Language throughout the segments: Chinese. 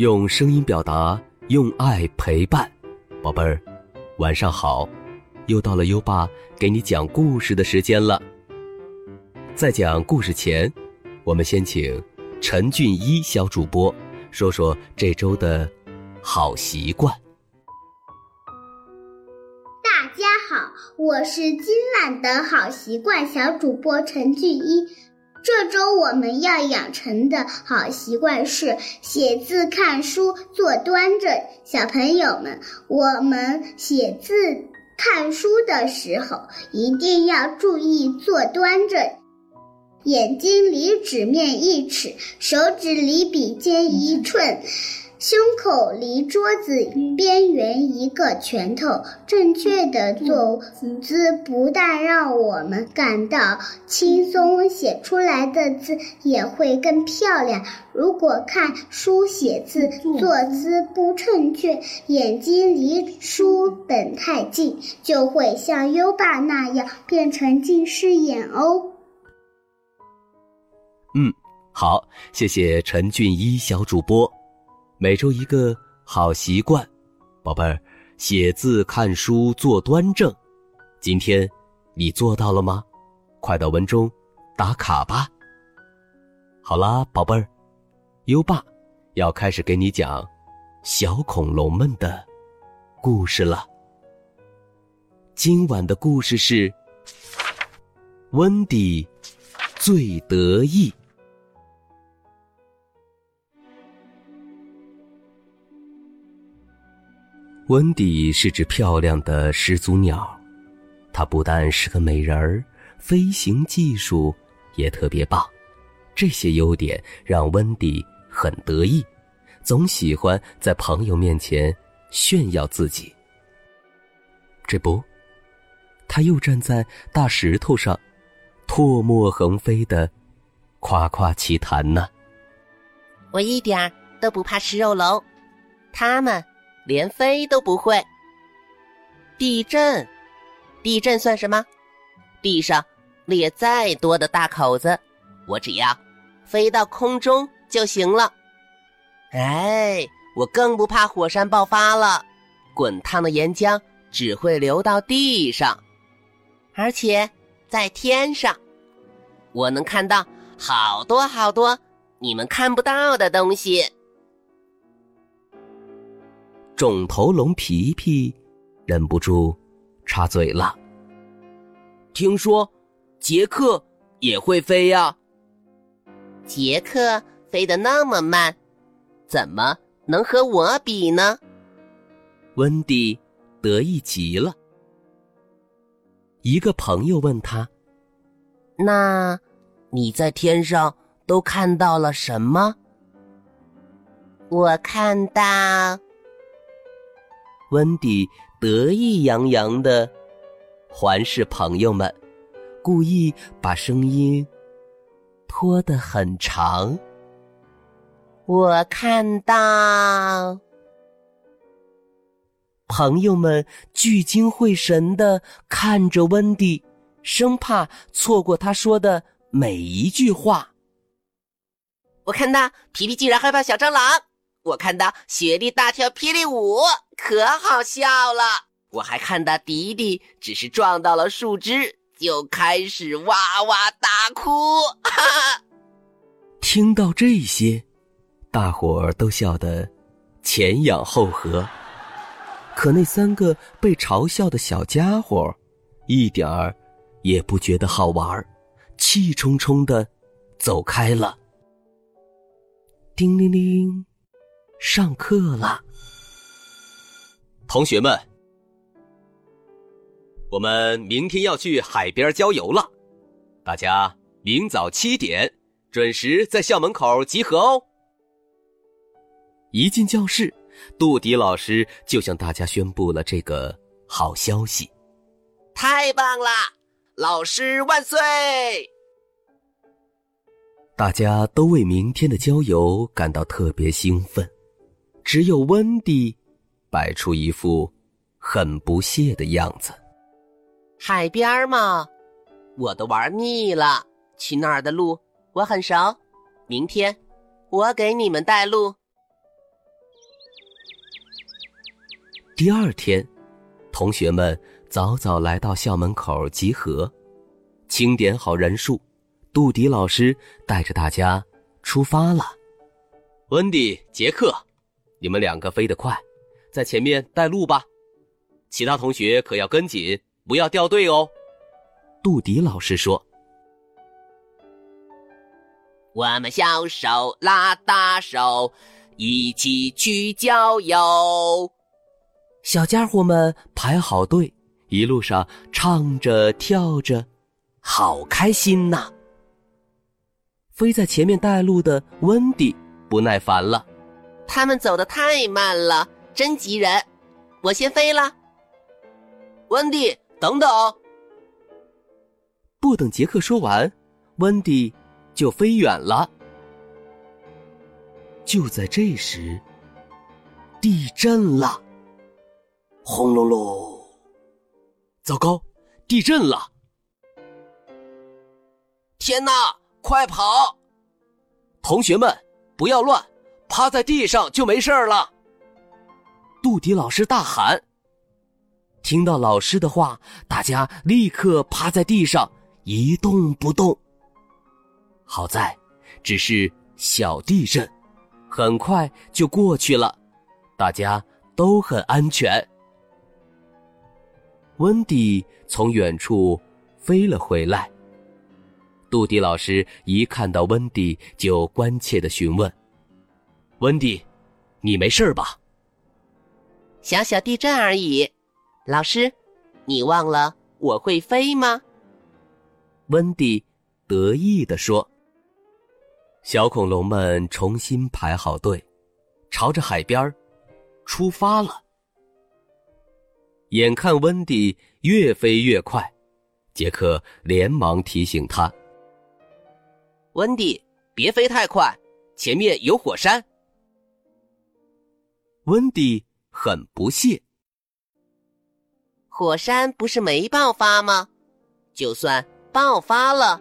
用声音表达，用爱陪伴，宝贝儿，晚上好！又到了优爸给你讲故事的时间了。在讲故事前，我们先请陈俊一小主播说说这周的好习惯。大家好，我是今晚的好习惯小主播陈俊一。这周我们要养成的好习惯是写字、看书、坐端正。小朋友们，我们写字、看书的时候一定要注意坐端正，眼睛离纸面一尺，手指离笔尖一寸。胸口离桌子边缘一个拳头，正确的坐姿不但让我们感到轻松，写出来的字也会更漂亮。如果看书写字坐姿不正确，眼睛离书本太近，就会像优爸那样变成近视眼哦。嗯，好，谢谢陈俊一小主播。每周一个好习惯，宝贝儿，写字、看书、坐端正。今天你做到了吗？快到文中打卡吧。好啦，宝贝儿，优爸要开始给你讲小恐龙们的故事了。今晚的故事是温迪最得意。温迪是只漂亮的始祖鸟，它不但是个美人儿，飞行技术也特别棒。这些优点让温迪很得意，总喜欢在朋友面前炫耀自己。这不，他又站在大石头上，唾沫横飞的夸夸其谈呢。我一点儿都不怕食肉龙，他们。连飞都不会。地震，地震算什么？地上裂再多的大口子，我只要飞到空中就行了。哎，我更不怕火山爆发了，滚烫的岩浆只会流到地上，而且在天上，我能看到好多好多你们看不到的东西。肿头龙皮皮忍不住插嘴了：“听说杰克也会飞呀？杰克飞得那么慢，怎么能和我比呢？”温迪得意极了。一个朋友问他：“那你在天上都看到了什么？”我看到。温迪得意洋洋的环视朋友们，故意把声音拖得很长。我看到朋友们聚精会神的看着温迪，生怕错过他说的每一句话。我看到皮皮竟然害怕小蟑螂。我看到雪莉大跳霹雳舞，可好笑了。我还看到迪迪只是撞到了树枝，就开始哇哇大哭。哈哈！听到这些，大伙儿都笑得前仰后合。可那三个被嘲笑的小家伙，一点儿也不觉得好玩儿，气冲冲的走开了。叮铃铃。上课了，同学们，我们明天要去海边郊游了，大家明早七点准时在校门口集合哦。一进教室，杜迪老师就向大家宣布了这个好消息：太棒了，老师万岁！大家都为明天的郊游感到特别兴奋。只有温迪摆出一副很不屑的样子。海边嘛，我都玩腻了。去那儿的路我很熟，明天我给你们带路。第二天，同学们早早来到校门口集合，清点好人数，杜迪老师带着大家出发了。温迪、杰克，你们两个飞得快，在前面带路吧。其他同学可要跟紧，不要掉队哦。杜迪老师说：“我们小手拉大手，一起去郊游。”小家伙们排好队，一路上唱着跳着，好开心呐！飞在前面带路的温迪不耐烦了：“他们走得太慢了，真急人！我先飞了。”温蒂，等等！不等杰克说完，温蒂就飞远了。就在这时，地震了。轰隆隆！糟糕，地震了！天哪，快跑！同学们，不要乱，趴在地上就没事了。杜迪老师大喊。听到老师的话，大家立刻趴在地上一动不动。好在，只是小地震，很快就过去了，大家都很安全。温迪从远处飞了回来。杜迪老师一看到温迪，就关切的询问：“温迪，你没事吧？”“小小地震而已。”老师，你忘了我会飞吗？温迪得意地说。小恐龙们重新排好队，朝着海边出发了。眼看温迪越飞越快，杰克连忙提醒他：“温迪，别飞太快，前面有火山。”温迪很不屑：“火山不是没爆发吗？就算爆发了，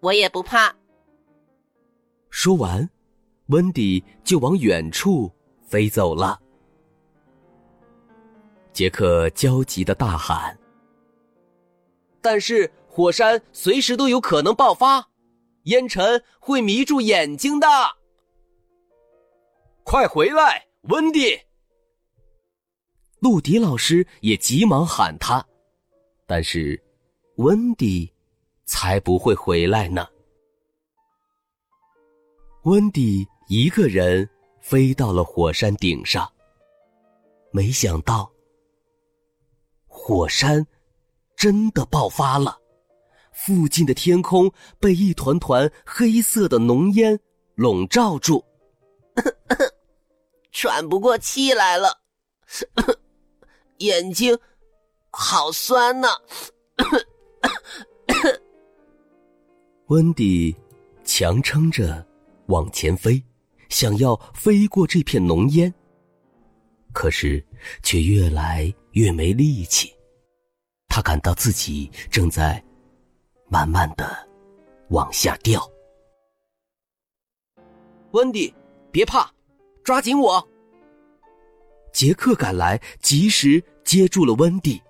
我也不怕。”说完，温迪就往远处飞走了。杰克焦急的大喊：“但是火山随时都有可能爆发，烟尘会迷住眼睛的！快回来，温迪！”陆迪老师也急忙喊他，但是温迪才不会回来呢。温迪一个人飞到了火山顶上，没想到。火山真的爆发了，附近的天空被一团团黑色的浓烟笼罩住，喘不过气来了，眼睛好酸呐。温迪强撑着往前飞，想要飞过这片浓烟，可是却越来越没力气。他感到自己正在慢慢的往下掉。温迪，别怕，抓紧我！杰克赶来，及时接住了温蒂。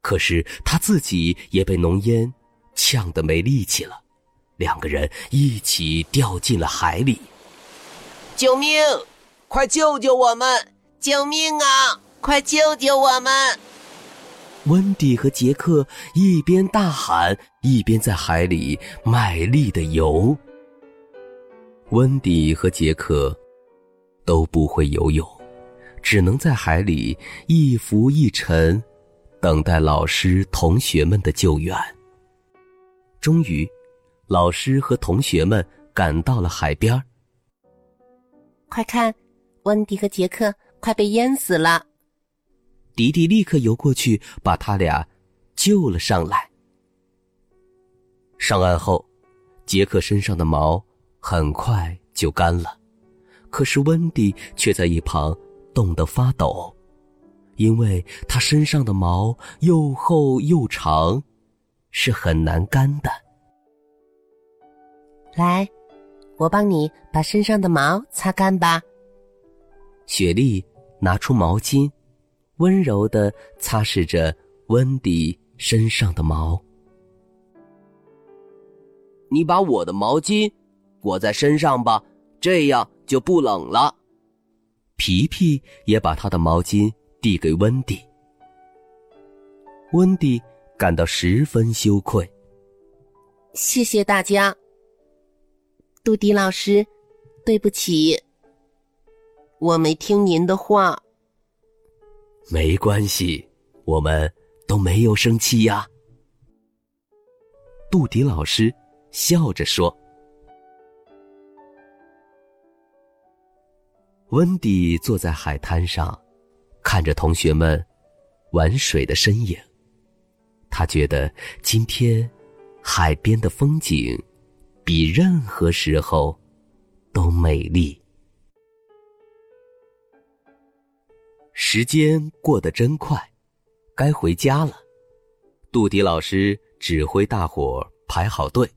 可是他自己也被浓烟呛得没力气了，两个人一起掉进了海里。救命！快救救我们！救命啊！快救救我们！温迪和杰克一边大喊，一边在海里卖力的游。温迪和杰克都不会游泳，只能在海里一浮一沉，等待老师、同学们的救援。终于，老师和同学们赶到了海边。快看，温迪和杰克快被淹死了。迪迪立刻游过去，把他俩救了上来。上岸后，杰克身上的毛很快就干了，可是温迪却在一旁冻得发抖，因为他身上的毛又厚又长，是很难干的。来，我帮你把身上的毛擦干吧。雪莉拿出毛巾。温柔的擦拭着温迪身上的毛。你把我的毛巾裹在身上吧，这样就不冷了。皮皮也把他的毛巾递给温迪。温迪感到十分羞愧。谢谢大家，杜迪老师，对不起，我没听您的话。没关系，我们都没有生气呀。杜迪老师笑着说。温迪坐在海滩上，看着同学们玩水的身影。他觉得今天海边的风景比任何时候都美丽。时间过得真快，该回家了。杜迪老师指挥大伙排好队，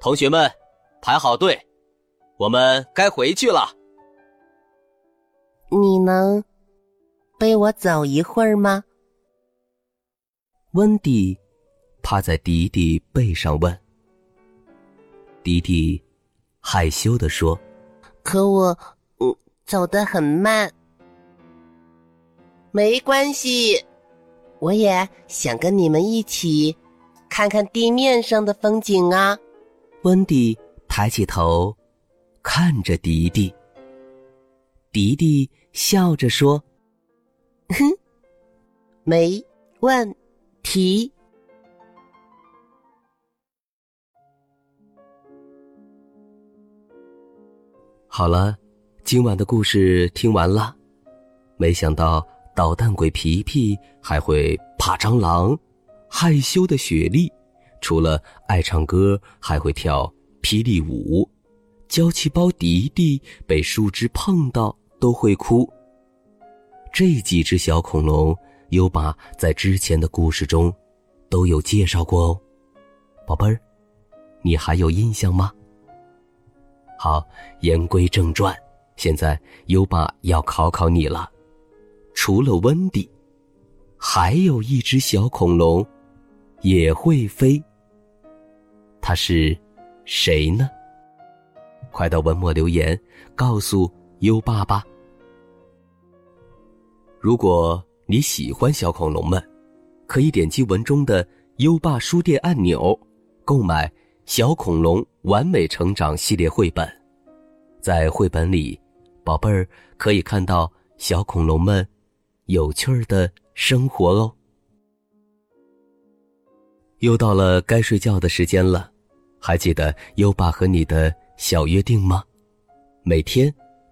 同学们排好队，我们该回去了。你能背我走一会儿吗？温迪趴在迪迪背上问。迪迪害羞的说：“可我，嗯，走得很慢。没关系，我也想跟你们一起看看地面上的风景啊。”温迪抬起头看着迪迪。迪迪笑着说：“哼，没问。”题。好了，今晚的故事听完了。没想到捣蛋鬼皮皮还会怕蟑螂，害羞的雪莉除了爱唱歌，还会跳霹雳舞。娇气包迪迪被树枝碰到都会哭。这几只小恐龙。优爸在之前的故事中都有介绍过哦，宝贝儿，你还有印象吗？好，言归正传，现在优爸要考考你了。除了温迪，还有一只小恐龙也会飞，它是谁呢？快到文末留言告诉优爸吧。如果。你喜欢小恐龙们，可以点击文中的“优爸书店”按钮，购买《小恐龙完美成长》系列绘本。在绘本里，宝贝儿可以看到小恐龙们有趣儿的生活哦。又到了该睡觉的时间了，还记得优爸和你的小约定吗？每天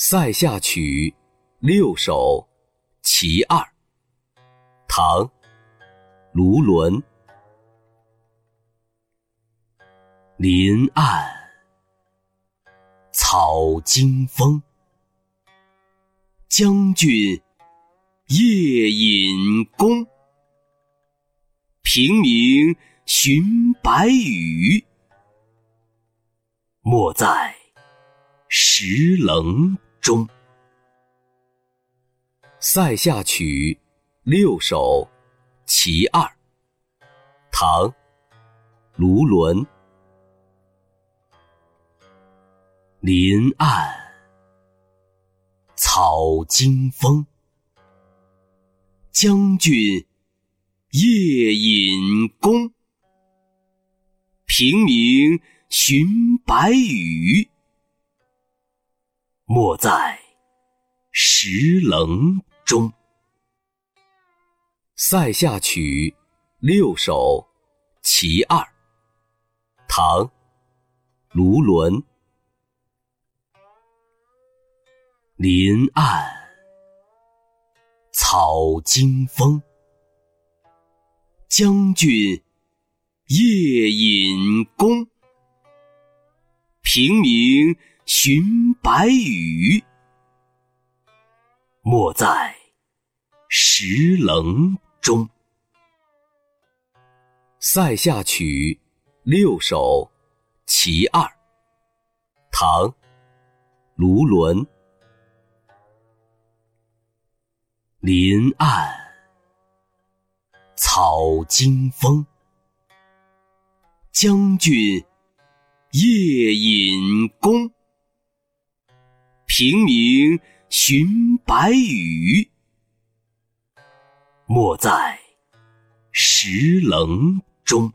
塞下曲六首。其二，唐，卢纶。林暗草惊风，将军夜引弓。平明寻白羽，没在石棱中。《塞下曲》六首，其二，唐，卢纶。林暗草惊风，将军夜引弓。平明寻白羽，没在石棱。中，《塞下曲》六首，其二，唐，卢纶。林暗草草惊风。将军夜引弓，平明寻白羽。没在石棱中。《塞下曲六首·其二》，唐·卢纶。林暗草惊风，将军夜引弓，平明。寻白羽，没在石棱中。